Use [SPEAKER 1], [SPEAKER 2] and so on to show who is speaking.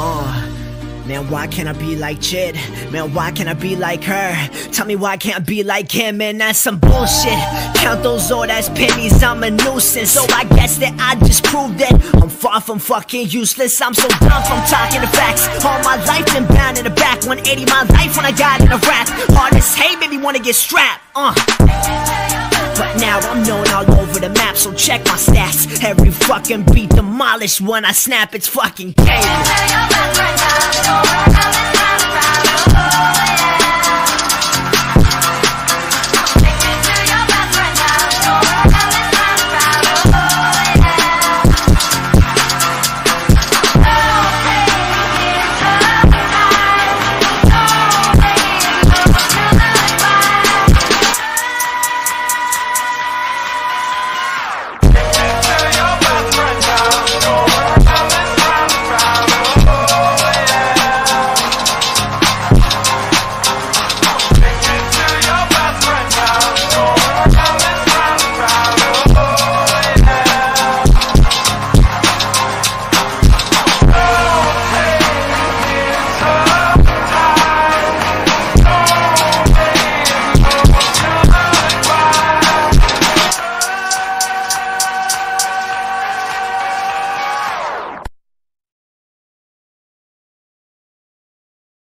[SPEAKER 1] Uh, man, why can't I be like Chid? Man, why can't I be like her? Tell me why I can't be like him? Man, that's some bullshit. Count those old ass pennies, I'm a nuisance. So I guess that I just proved that I'm far from fucking useless. I'm so dumb from talking the facts. All my life been bound in the back. 180 my life when I got in a rap. Hard as hate, baby, wanna get strapped. Uh. Now I'm known all over the map, so check my stats. Every fucking beat demolished when I snap, it's fucking game.